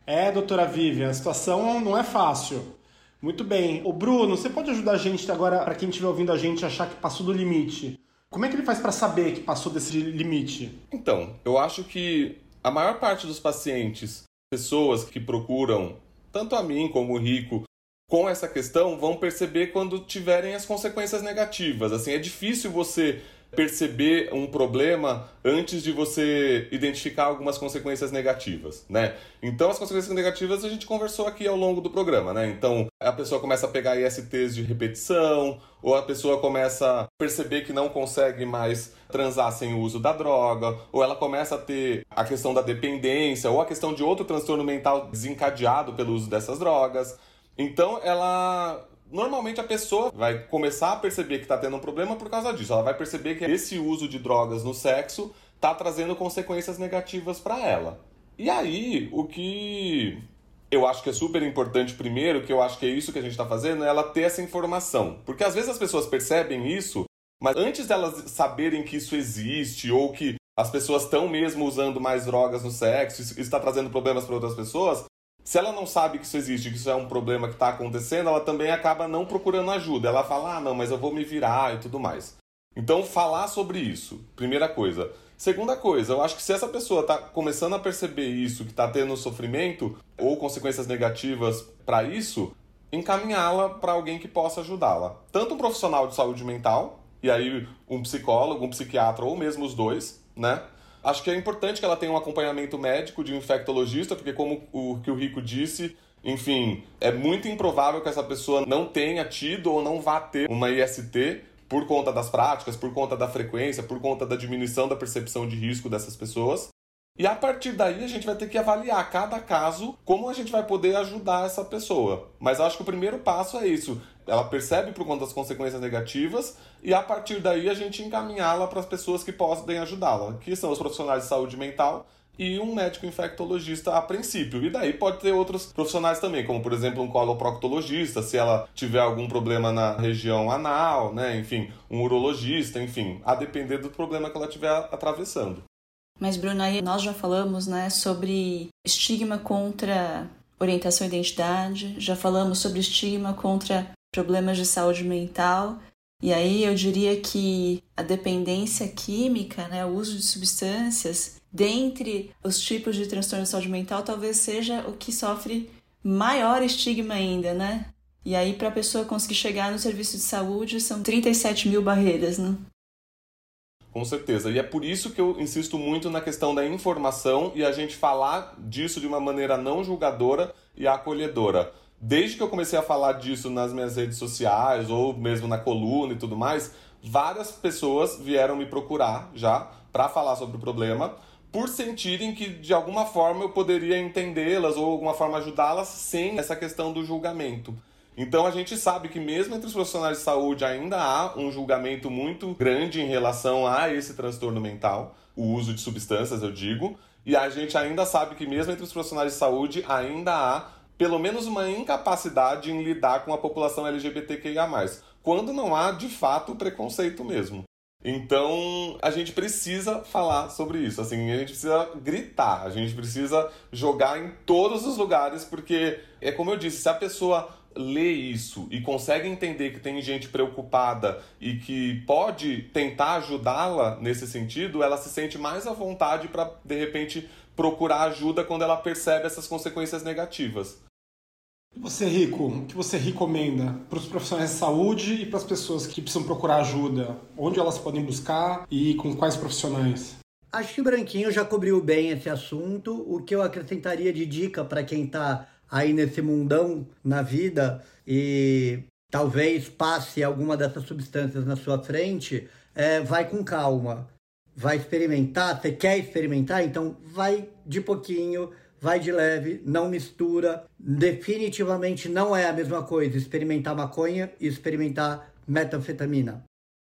É, doutora Vivian, a situação não é fácil. Muito bem. O Bruno, você pode ajudar a gente agora, para quem estiver ouvindo a gente, achar que passou do limite? Como é que ele faz para saber que passou desse limite? Então, eu acho que a maior parte dos pacientes, pessoas que procuram, tanto a mim como o Rico, com essa questão, vão perceber quando tiverem as consequências negativas. Assim, é difícil você perceber um problema antes de você identificar algumas consequências negativas, né? Então as consequências negativas a gente conversou aqui ao longo do programa, né? Então a pessoa começa a pegar ISTs de repetição, ou a pessoa começa a perceber que não consegue mais transar sem o uso da droga, ou ela começa a ter a questão da dependência, ou a questão de outro transtorno mental desencadeado pelo uso dessas drogas. Então ela Normalmente a pessoa vai começar a perceber que está tendo um problema por causa disso. Ela vai perceber que esse uso de drogas no sexo está trazendo consequências negativas para ela. E aí, o que eu acho que é super importante primeiro, que eu acho que é isso que a gente está fazendo, é ela ter essa informação. Porque às vezes as pessoas percebem isso, mas antes delas saberem que isso existe ou que as pessoas estão mesmo usando mais drogas no sexo, isso está trazendo problemas para outras pessoas, se ela não sabe que isso existe, que isso é um problema que está acontecendo, ela também acaba não procurando ajuda. Ela fala, ah, não, mas eu vou me virar e tudo mais. Então, falar sobre isso, primeira coisa. Segunda coisa, eu acho que se essa pessoa está começando a perceber isso, que está tendo sofrimento ou consequências negativas para isso, encaminhá-la para alguém que possa ajudá-la. Tanto um profissional de saúde mental, e aí um psicólogo, um psiquiatra ou mesmo os dois, né? Acho que é importante que ela tenha um acompanhamento médico de um infectologista, porque como o que o Rico disse, enfim, é muito improvável que essa pessoa não tenha tido ou não vá ter uma IST por conta das práticas, por conta da frequência, por conta da diminuição da percepção de risco dessas pessoas. E a partir daí a gente vai ter que avaliar cada caso como a gente vai poder ajudar essa pessoa. Mas acho que o primeiro passo é isso. Ela percebe por conta das consequências negativas e a partir daí a gente encaminhá-la para as pessoas que podem ajudá-la, que são os profissionais de saúde mental e um médico infectologista a princípio. E daí pode ter outros profissionais também, como por exemplo um coloproctologista, se ela tiver algum problema na região anal, né? Enfim, um urologista, enfim, a depender do problema que ela estiver atravessando. Mas, Bruna, aí nós já falamos né, sobre estigma contra orientação e identidade, já falamos sobre estigma contra problemas de saúde mental. E aí eu diria que a dependência química, né, o uso de substâncias, dentre os tipos de transtorno de saúde mental, talvez seja o que sofre maior estigma ainda, né? E aí, para a pessoa conseguir chegar no serviço de saúde, são 37 mil barreiras, né? Com certeza. E é por isso que eu insisto muito na questão da informação e a gente falar disso de uma maneira não julgadora e acolhedora. Desde que eu comecei a falar disso nas minhas redes sociais ou mesmo na coluna e tudo mais, várias pessoas vieram me procurar já para falar sobre o problema, por sentirem que de alguma forma eu poderia entendê-las ou alguma forma ajudá-las sem essa questão do julgamento. Então a gente sabe que mesmo entre os profissionais de saúde ainda há um julgamento muito grande em relação a esse transtorno mental, o uso de substâncias, eu digo, e a gente ainda sabe que mesmo entre os profissionais de saúde ainda há pelo menos uma incapacidade em lidar com a população LGBTQIA+, quando não há de fato preconceito mesmo. Então, a gente precisa falar sobre isso, assim, a gente precisa gritar, a gente precisa jogar em todos os lugares, porque é como eu disse, se a pessoa lê isso e consegue entender que tem gente preocupada e que pode tentar ajudá-la nesse sentido, ela se sente mais à vontade para de repente procurar ajuda quando ela percebe essas consequências negativas. Você, Rico, o que você recomenda para os profissionais de saúde e para as pessoas que precisam procurar ajuda? Onde elas podem buscar e com quais profissionais? Acho que o Branquinho já cobriu bem esse assunto. O que eu acrescentaria de dica para quem está aí nesse mundão na vida e talvez passe alguma dessas substâncias na sua frente, é, vai com calma. vai experimentar, você quer experimentar, então vai de pouquinho, vai de leve, não mistura. Definitivamente não é a mesma coisa experimentar maconha e experimentar metanfetamina.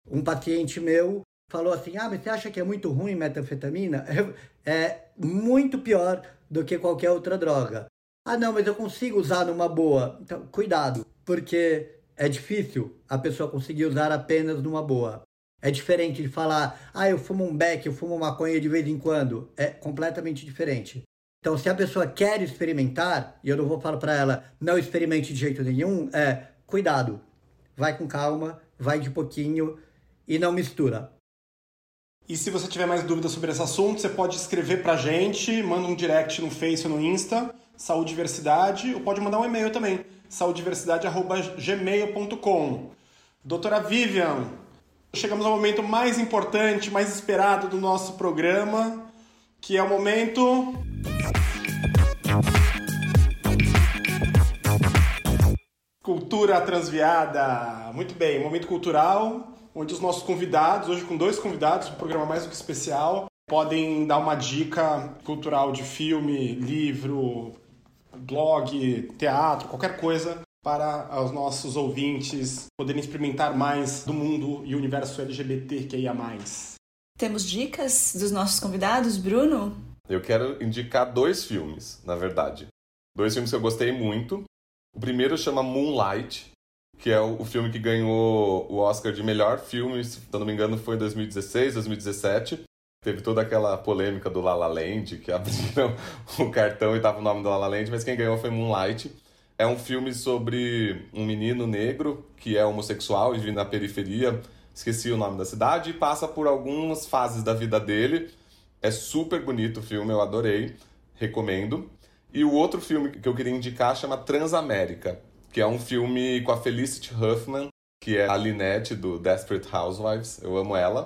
Um paciente meu falou assim: Ah, mas você acha que é muito ruim metanfetamina? É muito pior do que qualquer outra droga. Ah, não, mas eu consigo usar numa boa. Então, cuidado, porque é difícil a pessoa conseguir usar apenas numa boa. É diferente de falar, ah, eu fumo um beck, eu fumo maconha de vez em quando. É completamente diferente. Então, se a pessoa quer experimentar, e eu não vou falar para ela, não experimente de jeito nenhum, é cuidado. Vai com calma, vai de pouquinho e não mistura. E se você tiver mais dúvidas sobre esse assunto, você pode escrever pra gente, manda um direct no Face ou no Insta, Saúde Diversidade, ou pode mandar um e-mail também, saudiversidade.gmail.com. Doutora Vivian, chegamos ao momento mais importante, mais esperado do nosso programa, que é o momento. Cultura transviada. Muito bem, momento cultural onde os nossos convidados, hoje com dois convidados, um programa mais do que especial, podem dar uma dica cultural de filme, livro, blog, teatro, qualquer coisa para os nossos ouvintes poderem experimentar mais do mundo e universo LGBT que ia mais. Temos dicas dos nossos convidados, Bruno? Eu quero indicar dois filmes, na verdade. Dois filmes que eu gostei muito. O primeiro chama Moonlight, que é o, filme que ganhou o Oscar de melhor filme, se não me engano foi em 2016, 2017. Teve toda aquela polêmica do La La Land, que abriram o cartão e tava o nome do La La Land, mas quem ganhou foi Moonlight. É um filme sobre um menino negro que é homossexual e vive na periferia, esqueci o nome da cidade, e passa por algumas fases da vida dele. É super bonito o filme, eu adorei, recomendo. E o outro filme que eu queria indicar chama Transamérica que é um filme com a Felicity Huffman, que é a Lynette do Desperate Housewives, eu amo ela.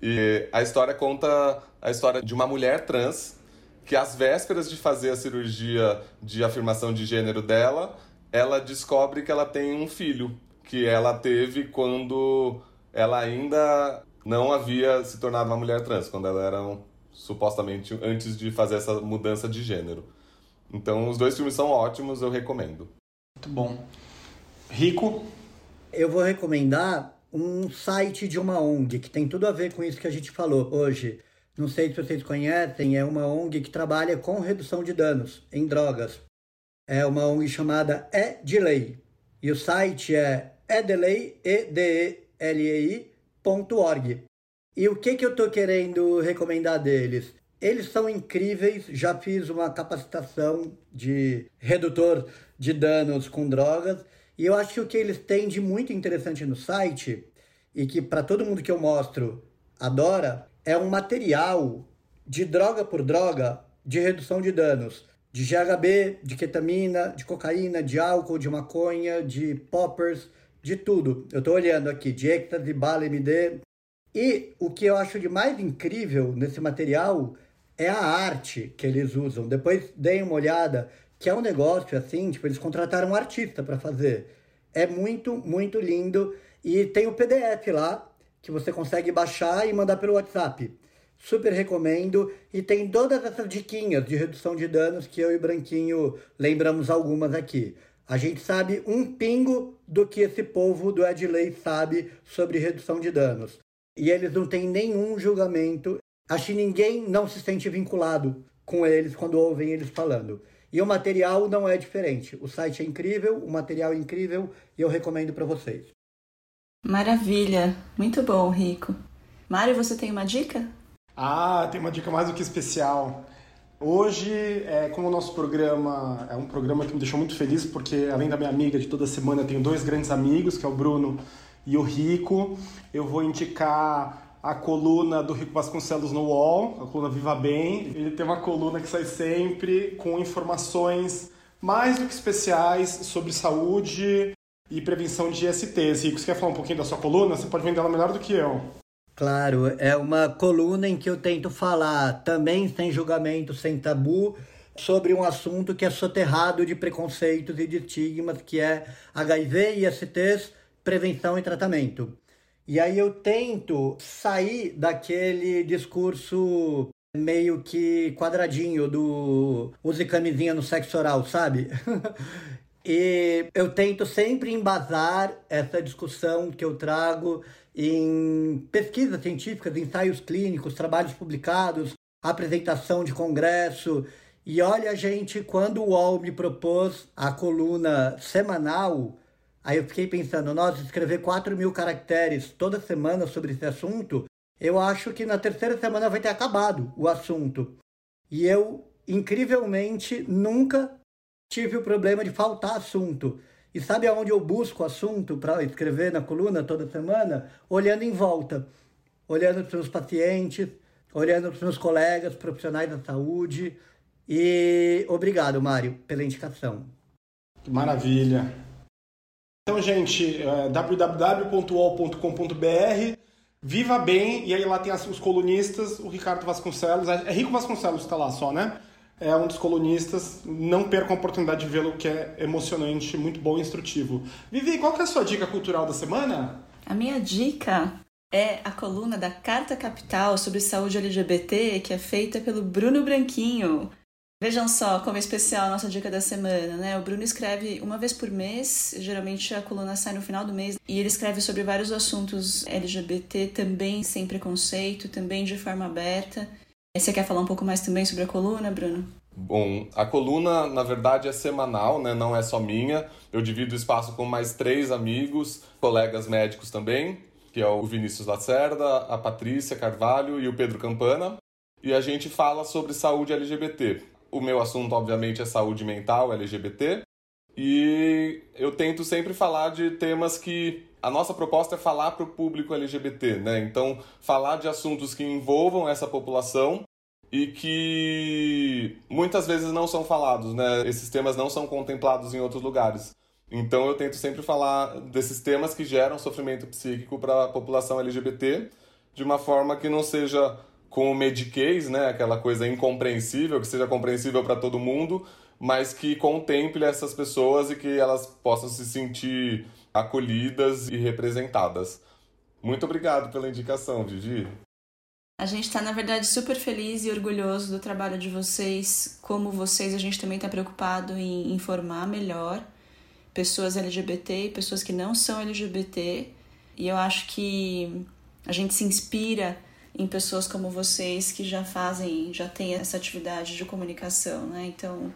E a história conta a história de uma mulher trans que às vésperas de fazer a cirurgia de afirmação de gênero dela, ela descobre que ela tem um filho que ela teve quando ela ainda não havia se tornado uma mulher trans, quando ela era um, supostamente antes de fazer essa mudança de gênero. Então, os dois filmes são ótimos, eu recomendo. Muito bom. Rico? Eu vou recomendar um site de uma ONG que tem tudo a ver com isso que a gente falou hoje. Não sei se vocês conhecem, é uma ONG que trabalha com redução de danos em drogas. É uma ONG chamada EDLEI. E o site é edelei, e d e l e -I E o que, que eu estou querendo recomendar deles? Eles são incríveis, já fiz uma capacitação de redutor de danos com drogas. E eu acho que o que eles têm de muito interessante no site, e que para todo mundo que eu mostro adora, é um material de droga por droga de redução de danos. De GHB, de ketamina, de cocaína, de álcool, de maconha, de poppers, de tudo. Eu estou olhando aqui, de êxtase, bala, MD. E o que eu acho de mais incrível nesse material é a arte que eles usam. Depois deem uma olhada que é um negócio assim, tipo, eles contrataram um artista para fazer. É muito, muito lindo. E tem o PDF lá, que você consegue baixar e mandar pelo WhatsApp. Super recomendo. E tem todas essas diquinhas de redução de danos que eu e Branquinho lembramos algumas aqui. A gente sabe um pingo do que esse povo do Edley sabe sobre redução de danos. E eles não têm nenhum julgamento. Acho que ninguém não se sente vinculado com eles quando ouvem eles falando. E o material não é diferente. O site é incrível, o material é incrível e eu recomendo para vocês. Maravilha, muito bom, Rico. Mário, você tem uma dica? Ah, tem uma dica mais do que especial. Hoje, é, como o nosso programa é um programa que me deixou muito feliz, porque além da minha amiga de toda semana, eu tenho dois grandes amigos, que é o Bruno e o Rico. Eu vou indicar a coluna do Rico Vasconcelos no UOL, a coluna Viva Bem. Ele tem uma coluna que sai sempre com informações mais do que especiais sobre saúde e prevenção de ISTs. Rico, você quer falar um pouquinho da sua coluna? Você pode vender ela melhor do que eu. Claro, é uma coluna em que eu tento falar também sem julgamento, sem tabu, sobre um assunto que é soterrado de preconceitos e de estigmas, que é HIV ISTs, prevenção e tratamento. E aí eu tento sair daquele discurso meio que quadradinho do use camisinha no sexo oral, sabe? e eu tento sempre embasar essa discussão que eu trago em pesquisas científicas, ensaios clínicos, trabalhos publicados, apresentação de congresso. E olha, gente, quando o UOL me propôs a coluna semanal, aí eu fiquei pensando, nossa, escrever 4 mil caracteres toda semana sobre esse assunto, eu acho que na terceira semana vai ter acabado o assunto. E eu, incrivelmente, nunca tive o problema de faltar assunto. E sabe aonde eu busco assunto para escrever na coluna toda semana? Olhando em volta, olhando para os pacientes, olhando para os meus colegas profissionais da saúde. E obrigado, Mário, pela indicação. Maravilha. Então, gente, é Viva Bem, e aí lá tem os colunistas, o Ricardo Vasconcelos, é Rico Vasconcelos que está lá só, né? É um dos colunistas, não percam a oportunidade de vê-lo, que é emocionante, muito bom e instrutivo. Vivi, qual que é a sua dica cultural da semana? A minha dica é a coluna da Carta Capital sobre saúde LGBT, que é feita pelo Bruno Branquinho. Vejam só como é especial a nossa dica da semana, né? O Bruno escreve uma vez por mês, geralmente a coluna sai no final do mês, e ele escreve sobre vários assuntos LGBT, também sem preconceito, também de forma aberta. Você quer falar um pouco mais também sobre a coluna, Bruno? Bom, a coluna, na verdade, é semanal, né? Não é só minha. Eu divido o espaço com mais três amigos, colegas médicos também, que é o Vinícius Lacerda, a Patrícia Carvalho e o Pedro Campana. E a gente fala sobre saúde LGBT. O meu assunto, obviamente, é saúde mental LGBT. E eu tento sempre falar de temas que a nossa proposta é falar para o público LGBT, né? Então, falar de assuntos que envolvam essa população e que muitas vezes não são falados, né? Esses temas não são contemplados em outros lugares. Então, eu tento sempre falar desses temas que geram sofrimento psíquico para a população LGBT de uma forma que não seja com o Medicaid, né, aquela coisa incompreensível, que seja compreensível para todo mundo, mas que contemple essas pessoas e que elas possam se sentir acolhidas e representadas. Muito obrigado pela indicação, Vivi. A gente está, na verdade, super feliz e orgulhoso do trabalho de vocês. Como vocês, a gente também está preocupado em informar melhor pessoas LGBT e pessoas que não são LGBT. E eu acho que a gente se inspira em pessoas como vocês que já fazem, já têm essa atividade de comunicação, né? Então,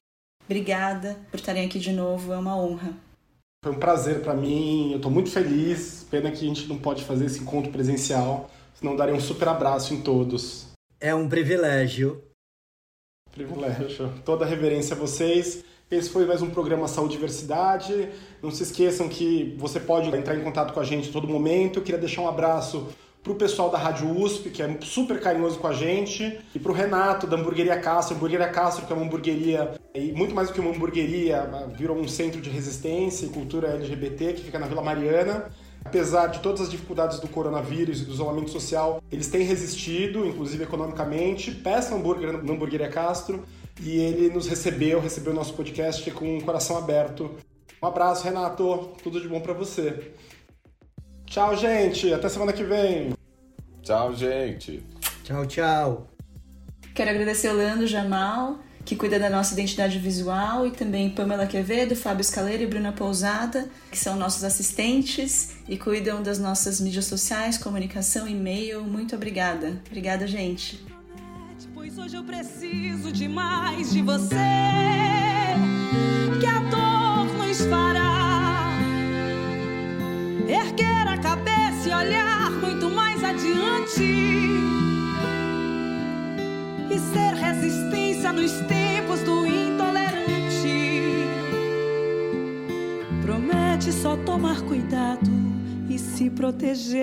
obrigada por estarem aqui de novo, é uma honra. Foi um prazer para mim, eu estou muito feliz. Pena que a gente não pode fazer esse encontro presencial, senão daria um super abraço em todos. É um privilégio. Privilégio. Toda a reverência a vocês. Esse foi mais um programa Saúde e Diversidade. Não se esqueçam que você pode entrar em contato com a gente a todo momento. Eu queria deixar um abraço para o pessoal da Rádio USP, que é super carinhoso com a gente, e para o Renato, da Hamburgueria Castro. Hamburgueria Castro, que é uma hamburgueria, e muito mais do que uma hamburgueria, virou um centro de resistência e cultura LGBT, que fica na Vila Mariana. Apesar de todas as dificuldades do coronavírus e do isolamento social, eles têm resistido, inclusive economicamente. Peça hambúrguer na Hamburgueria Castro e ele nos recebeu, recebeu o nosso podcast com o coração aberto. Um abraço, Renato. Tudo de bom para você. Tchau, gente. Até semana que vem. Tchau, gente. Tchau, tchau. Quero agradecer ao Leandro Jamal, que cuida da nossa identidade visual, e também Pamela Quevedo, Fábio Scaleira e Bruna Pousada, que são nossos assistentes e cuidam das nossas mídias sociais, comunicação, e-mail. Muito obrigada. Obrigada, gente. Pois hoje eu preciso demais de você, que a dor nos fará erguer a cabeça e olhar muito mais adiante. E ser resistência nos tempos do intolerante. Promete só tomar cuidado e se proteger.